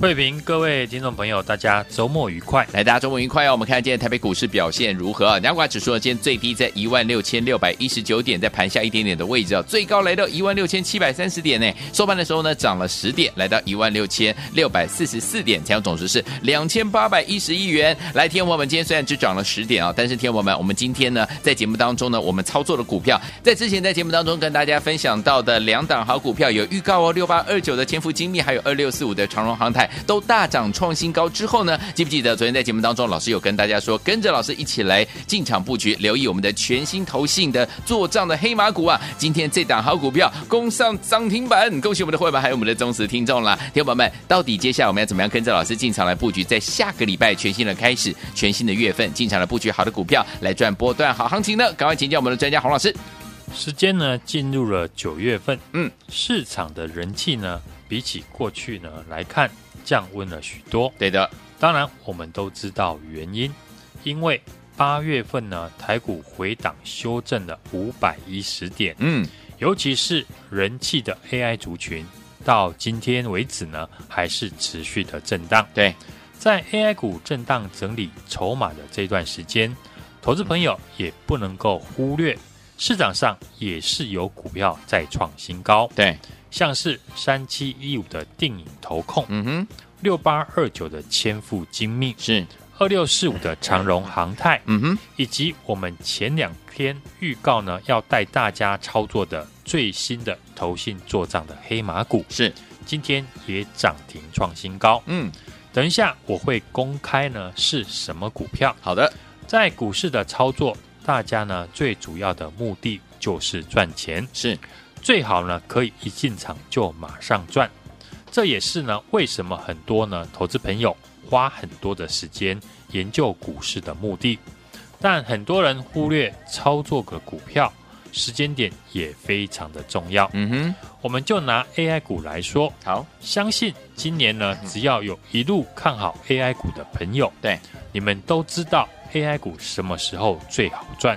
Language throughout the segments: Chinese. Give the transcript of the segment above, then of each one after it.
慧平，各位听众朋友，大家周末愉快！来，大家周末愉快哦！我们看今天台北股市表现如何啊？两股指数呢今天最低在一万六千六百一十九点，在盘下一点点的位置啊，最高来到一万六千七百三十点呢。收盘的时候呢，涨了十点，来到一万六千六百四十四点，总值是两千八百一十亿元。来，听我们今天虽然只涨了十点啊，但是听我们，我们今天呢，在节目当中呢，我们操作的股票，在之前在节目当中跟大家分享到的两档好股票有预告哦，六八二九的千富精密，还有二六四五的长荣航太都大涨。创新高之后呢，记不记得昨天在节目当中，老师有跟大家说，跟着老师一起来进场布局，留意我们的全新投信的做账的黑马股啊！今天这档好股票攻上涨停板，恭喜我们的会员还有我们的忠实听众啦！听众朋友们，到底接下来我们要怎么样跟着老师进场来布局，在下个礼拜全新的开始，全新的月份进场来布局好的股票，来赚波段好行情呢？赶快请教我们的专家洪老师。时间呢进入了九月份，嗯，市场的人气呢比起过去呢来看。降温了许多，对的。当然，我们都知道原因，因为八月份呢，台股回档修正了五百一十点，嗯，尤其是人气的 AI 族群，到今天为止呢，还是持续的震荡。对，在 AI 股震荡整理筹码的这段时间，投资朋友也不能够忽略，市场上也是有股票在创新高。对。像是三七一五的定影投控，嗯哼，六八二九的千富精密，是。二六四五的长荣航太，嗯哼，以及我们前两天预告呢，要带大家操作的最新的投信做账的黑马股，是。今天也涨停创新高，嗯，等一下我会公开呢是什么股票。好的，在股市的操作，大家呢最主要的目的就是赚钱，是。最好呢，可以一进场就马上赚，这也是呢为什么很多呢投资朋友花很多的时间研究股市的目的。但很多人忽略操作个股票时间点也非常的重要。嗯哼，我们就拿 AI 股来说，好，相信今年呢只要有一路看好 AI 股的朋友，对，你们都知道 AI 股什么时候最好赚，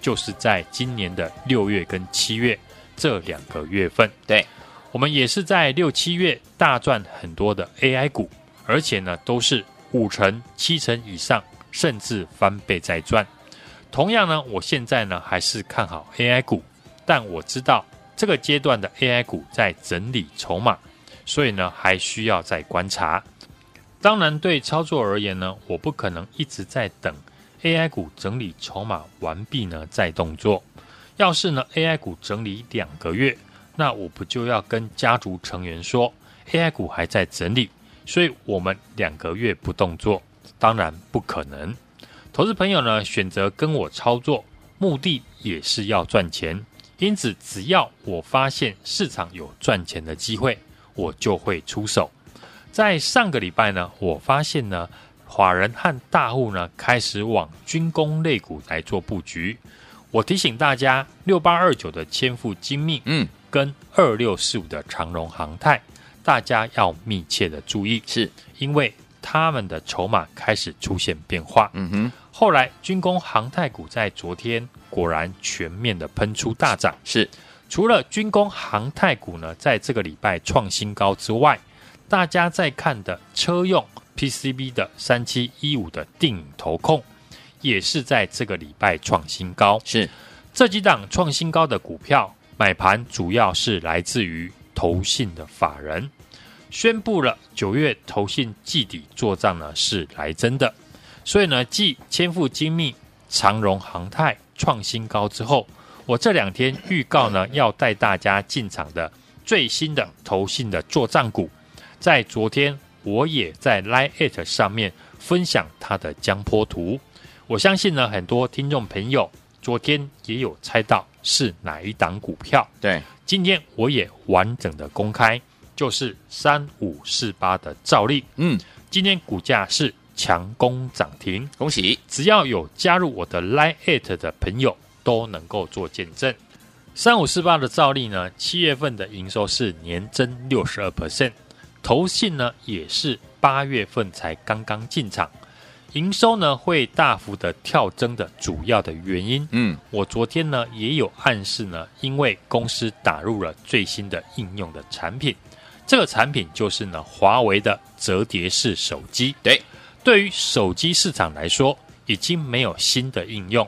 就是在今年的六月跟七月。这两个月份，对，我们也是在六七月大赚很多的 AI 股，而且呢都是五成、七成以上，甚至翻倍在赚。同样呢，我现在呢还是看好 AI 股，但我知道这个阶段的 AI 股在整理筹码，所以呢还需要再观察。当然，对操作而言呢，我不可能一直在等 AI 股整理筹码完毕呢再动作。要是呢，AI 股整理两个月，那我不就要跟家族成员说，AI 股还在整理，所以我们两个月不动作，当然不可能。投资朋友呢，选择跟我操作，目的也是要赚钱，因此只要我发现市场有赚钱的机会，我就会出手。在上个礼拜呢，我发现呢，法人和大户呢开始往军工类股来做布局。我提醒大家，六八二九的千富精密，嗯，跟二六四五的长荣航太，大家要密切的注意，是因为他们的筹码开始出现变化。嗯哼，后来军工航太股在昨天果然全面的喷出大涨。是，除了军工航太股呢，在这个礼拜创新高之外，大家在看的车用 PCB 的三七一五的定投控。也是在这个礼拜创新高，是。这几档创新高的股票买盘主要是来自于投信的法人。宣布了九月投信季底做账呢是来真的，所以呢继千富精密、长荣航太创新高之后，我这两天预告呢要带大家进场的最新的投信的做账股，在昨天我也在 Line@ 上面分享它的江波图。我相信呢，很多听众朋友昨天也有猜到是哪一档股票。对，今天我也完整的公开，就是三五四八的兆利。嗯，今天股价是强攻涨停，恭喜！只要有加入我的 Line@ 的朋友都能够做见证。三五四八的兆利呢，七月份的营收是年增六十二 percent，投信呢也是。八月份才刚刚进场，营收呢会大幅的跳增的主要的原因，嗯，我昨天呢也有暗示呢，因为公司打入了最新的应用的产品，这个产品就是呢华为的折叠式手机。对，对于手机市场来说，已经没有新的应用。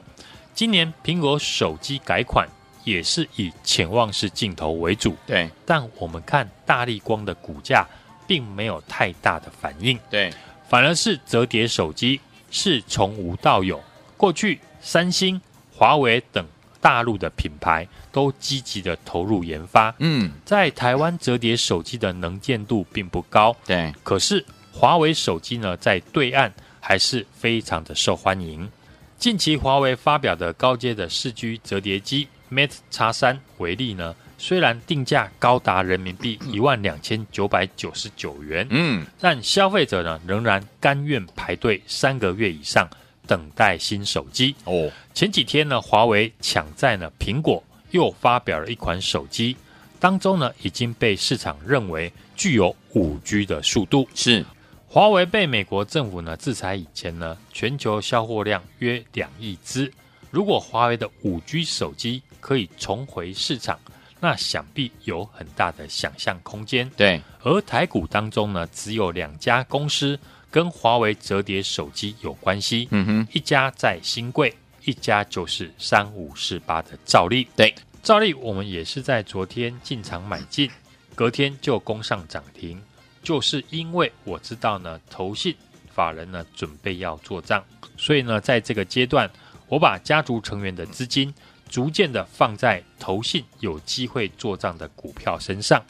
今年苹果手机改款也是以潜望式镜头为主，对，但我们看大力光的股价。并没有太大的反应，对，反而是折叠手机是从无到有。过去三星、华为等大陆的品牌都积极的投入研发，嗯，在台湾折叠手机的能见度并不高，对。可是华为手机呢，在对岸还是非常的受欢迎。近期华为发表的高阶的四 G 折叠机 Mate X 三为例呢。虽然定价高达人民币一万两千九百九十九元，嗯，但消费者呢仍然甘愿排队三个月以上等待新手机。哦，前几天呢，华为抢在呢苹果又发表了一款手机，当中呢已经被市场认为具有五 G 的速度。是，华为被美国政府呢制裁以前呢，全球销货量约两亿只。如果华为的五 G 手机可以重回市场，那想必有很大的想象空间。对，而台股当中呢，只有两家公司跟华为折叠手机有关系。嗯哼，一家在新贵，一家就是三五四八的兆利。对，兆利我们也是在昨天进场买进，隔天就攻上涨停，就是因为我知道呢，投信法人呢准备要做账，所以呢，在这个阶段，我把家族成员的资金。逐渐的放在投信有机会做账的股票身上，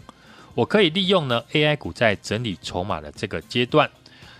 我可以利用呢 AI 股在整理筹码的这个阶段，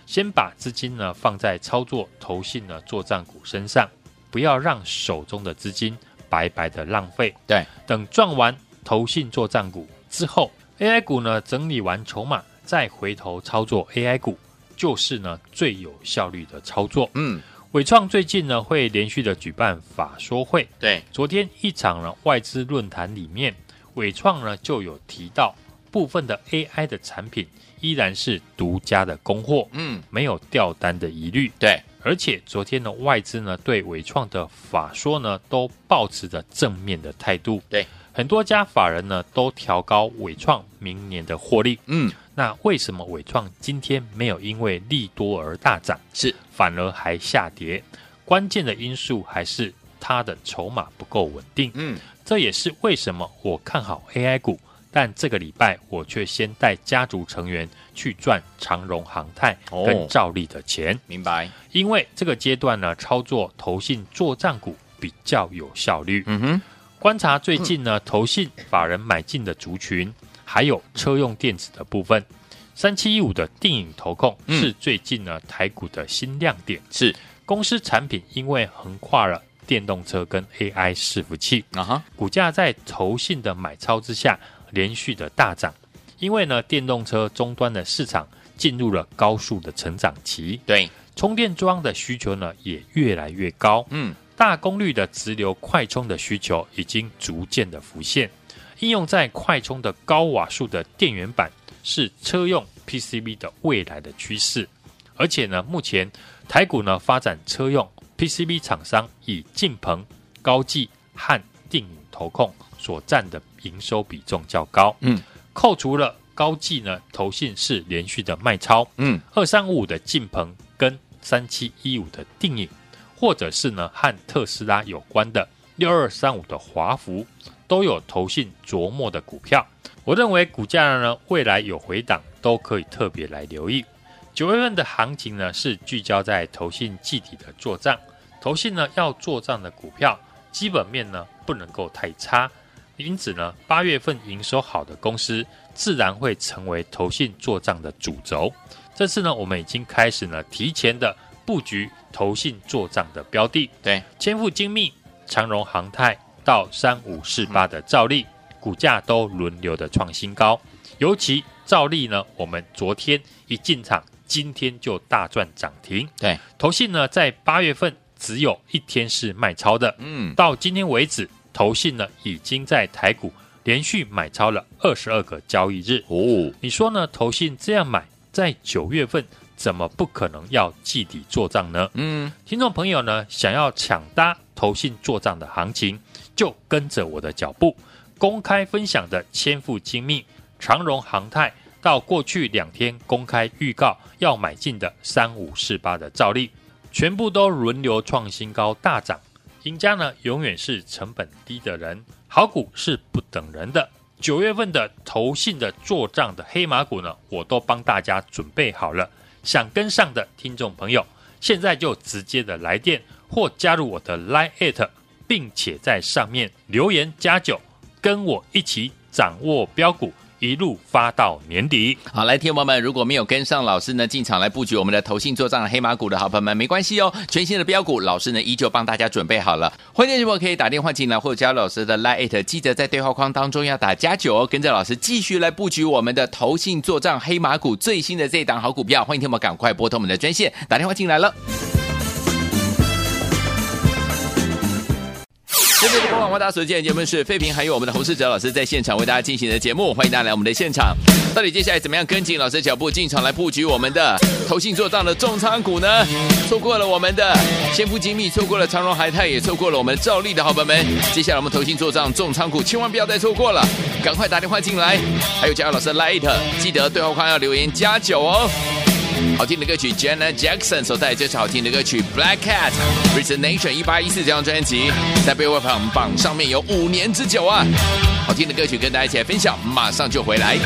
先把资金呢放在操作投信呢做账股身上，不要让手中的资金白白的浪费。对，等赚完投信做账股之后，AI 股呢整理完筹码，再回头操作 AI 股，就是呢最有效率的操作。嗯。纬创最近呢会连续的举办法说会，对，昨天一场呢外资论坛里面，伟创呢就有提到部分的 AI 的产品依然是独家的供货，嗯，没有掉单的疑虑，对，而且昨天的外资呢对伟创的法说呢都抱持着正面的态度，对，很多家法人呢都调高伟创明年的获利，嗯。那为什么伟创今天没有因为利多而大涨，是反而还下跌？关键的因素还是它的筹码不够稳定。嗯，这也是为什么我看好 AI 股，但这个礼拜我却先带家族成员去赚长荣航太跟兆利的钱。哦，明白？因为这个阶段呢，操作投信做账股比较有效率。嗯哼，观察最近呢，投信法人买进的族群。还有车用电子的部分，三七一五的电影投控是最近呢台股的新亮点。是公司产品因为横跨了电动车跟 AI 伺服器啊哈，股价在投信的买超之下连续的大涨。因为呢电动车终端的市场进入了高速的成长期，对充电桩的需求呢也越来越高。嗯，大功率的直流快充的需求已经逐渐的浮现。应用在快充的高瓦数的电源板是车用 PCB 的未来的趋势，而且呢，目前台股呢发展车用 PCB 厂商以晋鹏、高技和定影投控所占的营收比重较高。嗯，扣除了高技呢，投信是连续的卖超。嗯，二三五五的晋鹏跟三七一五的定影，或者是呢和特斯拉有关的六二三五的华孚。都有投信琢磨的股票，我认为股价呢未来有回档，都可以特别来留意。九月份的行情呢是聚焦在投信季底的做账，投信呢要做账的股票基本面呢不能够太差，因此呢八月份营收好的公司自然会成为投信做账的主轴。这次呢我们已经开始呢提前的布局投信做账的标的，对，千富精密、长荣航太。到三五四八的兆利，股价都轮流的创新高。尤其兆利呢，我们昨天一进场，今天就大赚涨停。对，投信呢，在八月份只有一天是卖超的。嗯，到今天为止，投信呢已经在台股连续买超了二十二个交易日。哦，你说呢？投信这样买，在九月份怎么不可能要计底做账呢？嗯，听众朋友呢，想要抢搭投信做账的行情，就跟着我的脚步，公开分享的千富精密、长荣航太，到过去两天公开预告要买进的三五四八的兆利，全部都轮流创新高大涨。赢家呢，永远是成本低的人，好股是不等人的。九月份的投信的做账的黑马股呢，我都帮大家准备好了。想跟上的听众朋友，现在就直接的来电或加入我的 Line@，并且在上面留言加九，跟我一起掌握标股。一路发到年底。好，来，听众朋友们，如果没有跟上老师呢，进场来布局我们的投信做账黑马股的好朋友们，没关系哦，全新的标股，老师呢依旧帮大家准备好了。欢迎如果可以打电话进来，或者加老师的 Line，记得在对话框当中要打加九哦，跟着老师继续来布局我们的投信做账黑马股最新的这一档好股票。欢迎听众赶快拨通我们的专线，打电话进来了。这里是播广播大所见节目是费平，还有我们的洪世哲老师在现场为大家进行的节目，欢迎大家来我们的现场。到底接下来怎么样跟紧老师的脚步进场来布局我们的投信做账的重仓股呢？错过了我们的先富精密，错过了长荣海泰，也错过了我们兆利的好朋友们。接下来我们投信做账重仓股，千万不要再错过了，赶快打电话进来。还有加入老师的 Light，记得对话框要留言加九哦。好听的歌曲，Janet Jackson 所带来这首好听的歌曲《Black Cat Resonation 一八一四这张专辑在 Billboard 榜上面有五年之久啊！好听的歌曲跟大家一起来分享，马上就回来。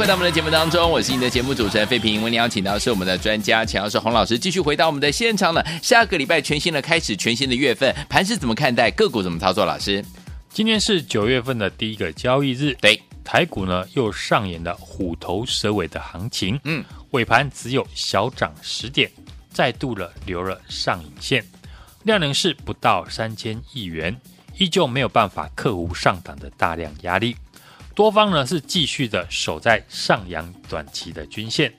回到我们的节目当中，我是你的节目主持人费平。为你邀请到是我们的专家钱老师洪老师，继续回到我们的现场了。下个礼拜全新的开始，全新的月份，盘是怎么看待？个股怎么操作？老师，今天是九月份的第一个交易日，对，台股呢又上演了虎头蛇尾的行情，嗯，尾盘只有小涨十点，再度了留了上影线，量能是不到三千亿元，依旧没有办法克服上档的大量压力。多方呢是继续的守在上扬短期的均线，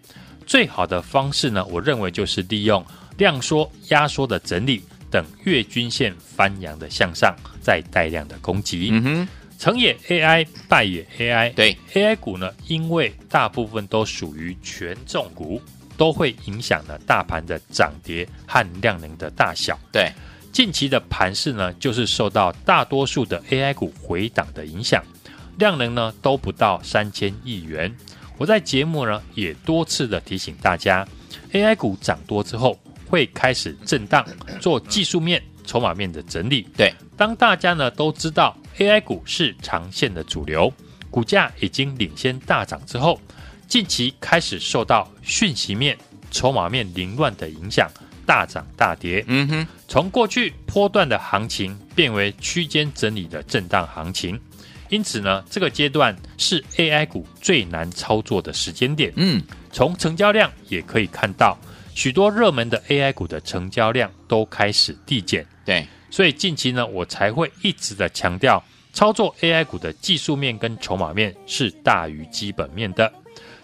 最好的方式呢，我认为就是利用量缩、压缩的整理等月均线翻扬的向上，再带量的攻击。嗯哼，成也 AI，败也 AI。对 AI 股呢，因为大部分都属于权重股，都会影响了大盘的涨跌和量能的大小。对，近期的盘势呢，就是受到大多数的 AI 股回档的影响，量能呢都不到三千亿元。我在节目呢也多次的提醒大家，AI 股涨多之后会开始震荡，做技术面、筹码面的整理。对，当大家呢都知道 AI 股是长线的主流，股价已经领先大涨之后，近期开始受到讯息面、筹码面凌乱的影响，大涨大跌。嗯哼，从过去波段的行情变为区间整理的震荡行情，因此呢，这个阶段是 AI 股最难操作的时间点。嗯，从成交量也可以看到，许多热门的 AI 股的成交量都开始递减。对，所以近期呢，我才会一直的强调，操作 AI 股的技术面跟筹码面是大于基本面的，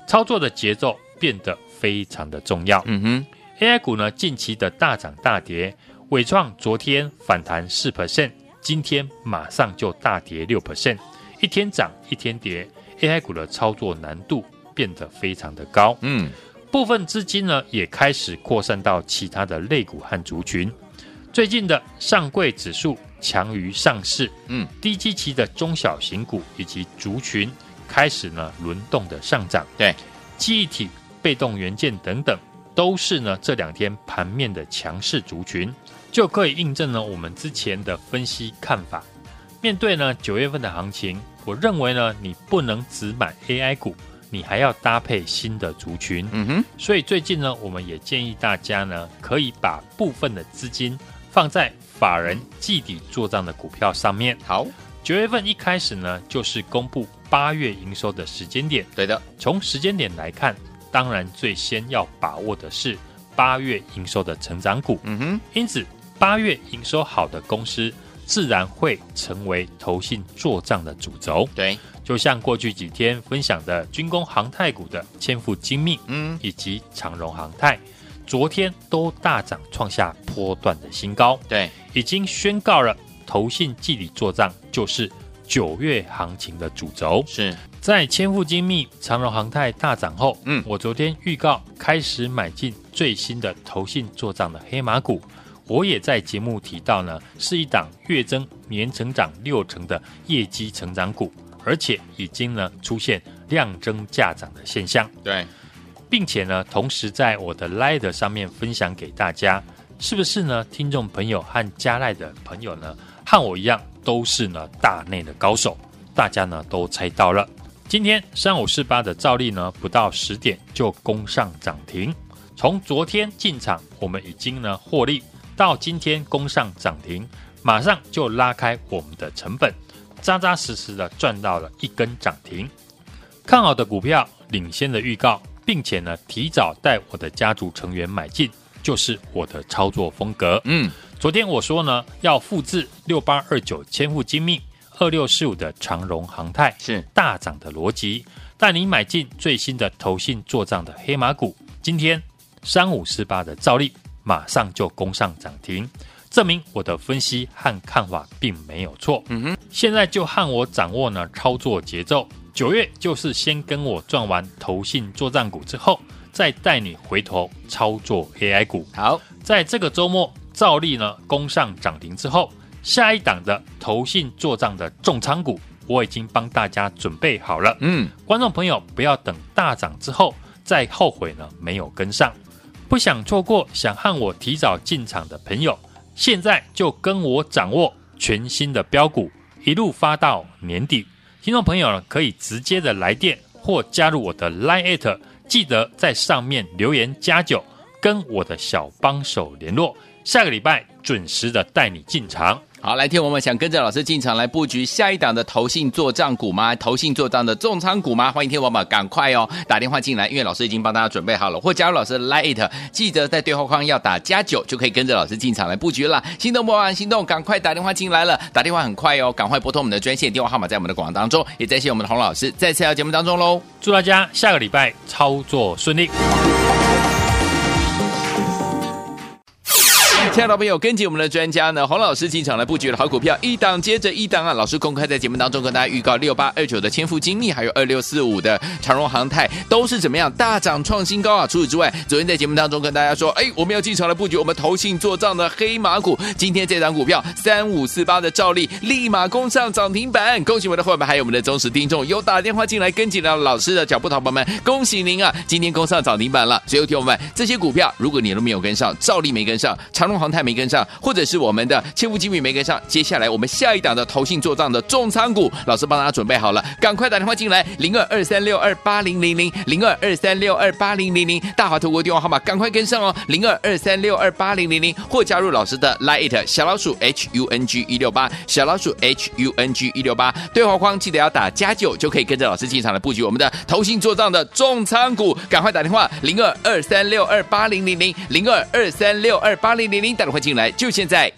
操作的节奏变得非常的重要。嗯哼，AI 股呢，近期的大涨大跌，伟创昨天反弹四 percent，今天马上就大跌六 percent，一天涨一天跌，AI 股的操作难度变得非常的高。嗯，部分资金呢也开始扩散到其他的类股和族群。最近的上柜指数强于上市，嗯，低基期的中小型股以及族群开始呢轮动的上涨。对，记忆体、被动元件等等，都是呢这两天盘面的强势族群，就可以印证了我们之前的分析看法。面对呢九月份的行情，我认为呢你不能只买 AI 股，你还要搭配新的族群。嗯哼，所以最近呢，我们也建议大家呢，可以把部分的资金放在法人季底做账的股票上面。好，九月份一开始呢，就是公布八月营收的时间点。对的，从时间点来看，当然最先要把握的是八月营收的成长股。嗯哼，因此，八月营收好的公司，自然会成为投信做账的主轴。对，就像过去几天分享的军工航太股的千富精密，嗯，以及长荣航太，昨天都大涨，创下波段的新高，对，已经宣告了投信季底做账就是九月行情的主轴。是，在千富精密、长荣航太大涨后，嗯。我昨天预告开始买进最新的投信做账的黑马股，我也在节目提到呢，是一档月增年成长六成的业绩成长股，而且已经呢出现量增价涨的现象。对，并且呢，同时在我的 Light 上面分享给大家，是不是呢？听众朋友和加赖的朋友呢，和我一样都是呢大内的高手，大家呢都猜到了。今天三五四八的照例呢，不到十点就攻上涨停。从昨天进场，我们已经呢获利，到今天攻上涨停，马上就拉开我们的成本，扎扎实实的赚到了一根涨停。看好的股票，领先的预告，并且呢提早带我的家族成员买进，就是我的操作风格。嗯，昨天我说呢，要复制六八二九千户精密、二六四五的长荣航太是，大涨的逻辑，带你买进最新的投信做账的黑马股。今天三五四八的兆利马上就攻上涨停，证明我的分析和看法并没有错。嗯哼，现在就和我掌握呢操作节奏。九月就是先跟我赚完投信做账股之后，再带你回头操作 AI 股。好，在这个周末，照例呢攻上涨停之后，下一档的投信做账的重仓股，我已经帮大家准备好了。嗯，观众朋友不要等大涨之后再后悔呢，没有跟上。不想错过，想和我提早进场的朋友，现在就跟我掌握全新的标股，一路发到年底。听众朋友呢，可以直接的来电或加入我的 Line，记得在上面留言加九，跟我的小帮手联络。下个礼拜准时的带你进场。好，来听我们想跟着老师进场来布局下一档的投信做账股吗？投信做账的重仓股吗？欢迎听我们赶快哦，打电话进来，因为老师已经帮大家准备好了，或加入老师的 Line，记得在对话框要打加九，就可以跟着老师进场来布局了。心动不晚心动，赶快打电话进来了，打电话很快哦，赶快拨通我们的专线电话号码，在我们的广告当中，也再谢我们的洪老师再次来节目当中喽。祝大家下个礼拜操作顺利。亲爱的朋友，跟紧我们的专家呢，洪老师进场来布局的好股票，一档接着一档啊！老师公开在节目当中跟大家预告，六八二九的千富精密，还有二六四五的长荣航太，都是怎么样大涨创新高啊！除此之外，昨天在节目当中跟大家说，哎，我们要进场来布局我们投信做账的黑马股，今天这档股票三五四八的兆利立马攻上涨停板，恭喜我们的伙伴，还有我们的忠实听众，有打电话进来跟紧了老师的脚步，同胞们，恭喜您啊！今天攻上涨停板了。所有，听我们这些股票，如果你都没有跟上，兆利没跟上，长荣航太没跟上，或者是我们的千富精密没跟上，接下来我们下一档的投信做账的重仓股，老师帮大家准备好了，赶快打电话进来，零二二三六二八零零零，零二二三六二八零零零，大华投顾电话号码赶快跟上哦，零二二三六二八零零零，或加入老师的 Line 小老鼠 H U N G 一六八，小老鼠 H U N G 一六八，对话框记得要打加九，就可以跟着老师进场来布局我们的投信做账的重仓股，赶快打电话，零二二三六二八零零零，零二二三六二八零零零，带了快进来就现在。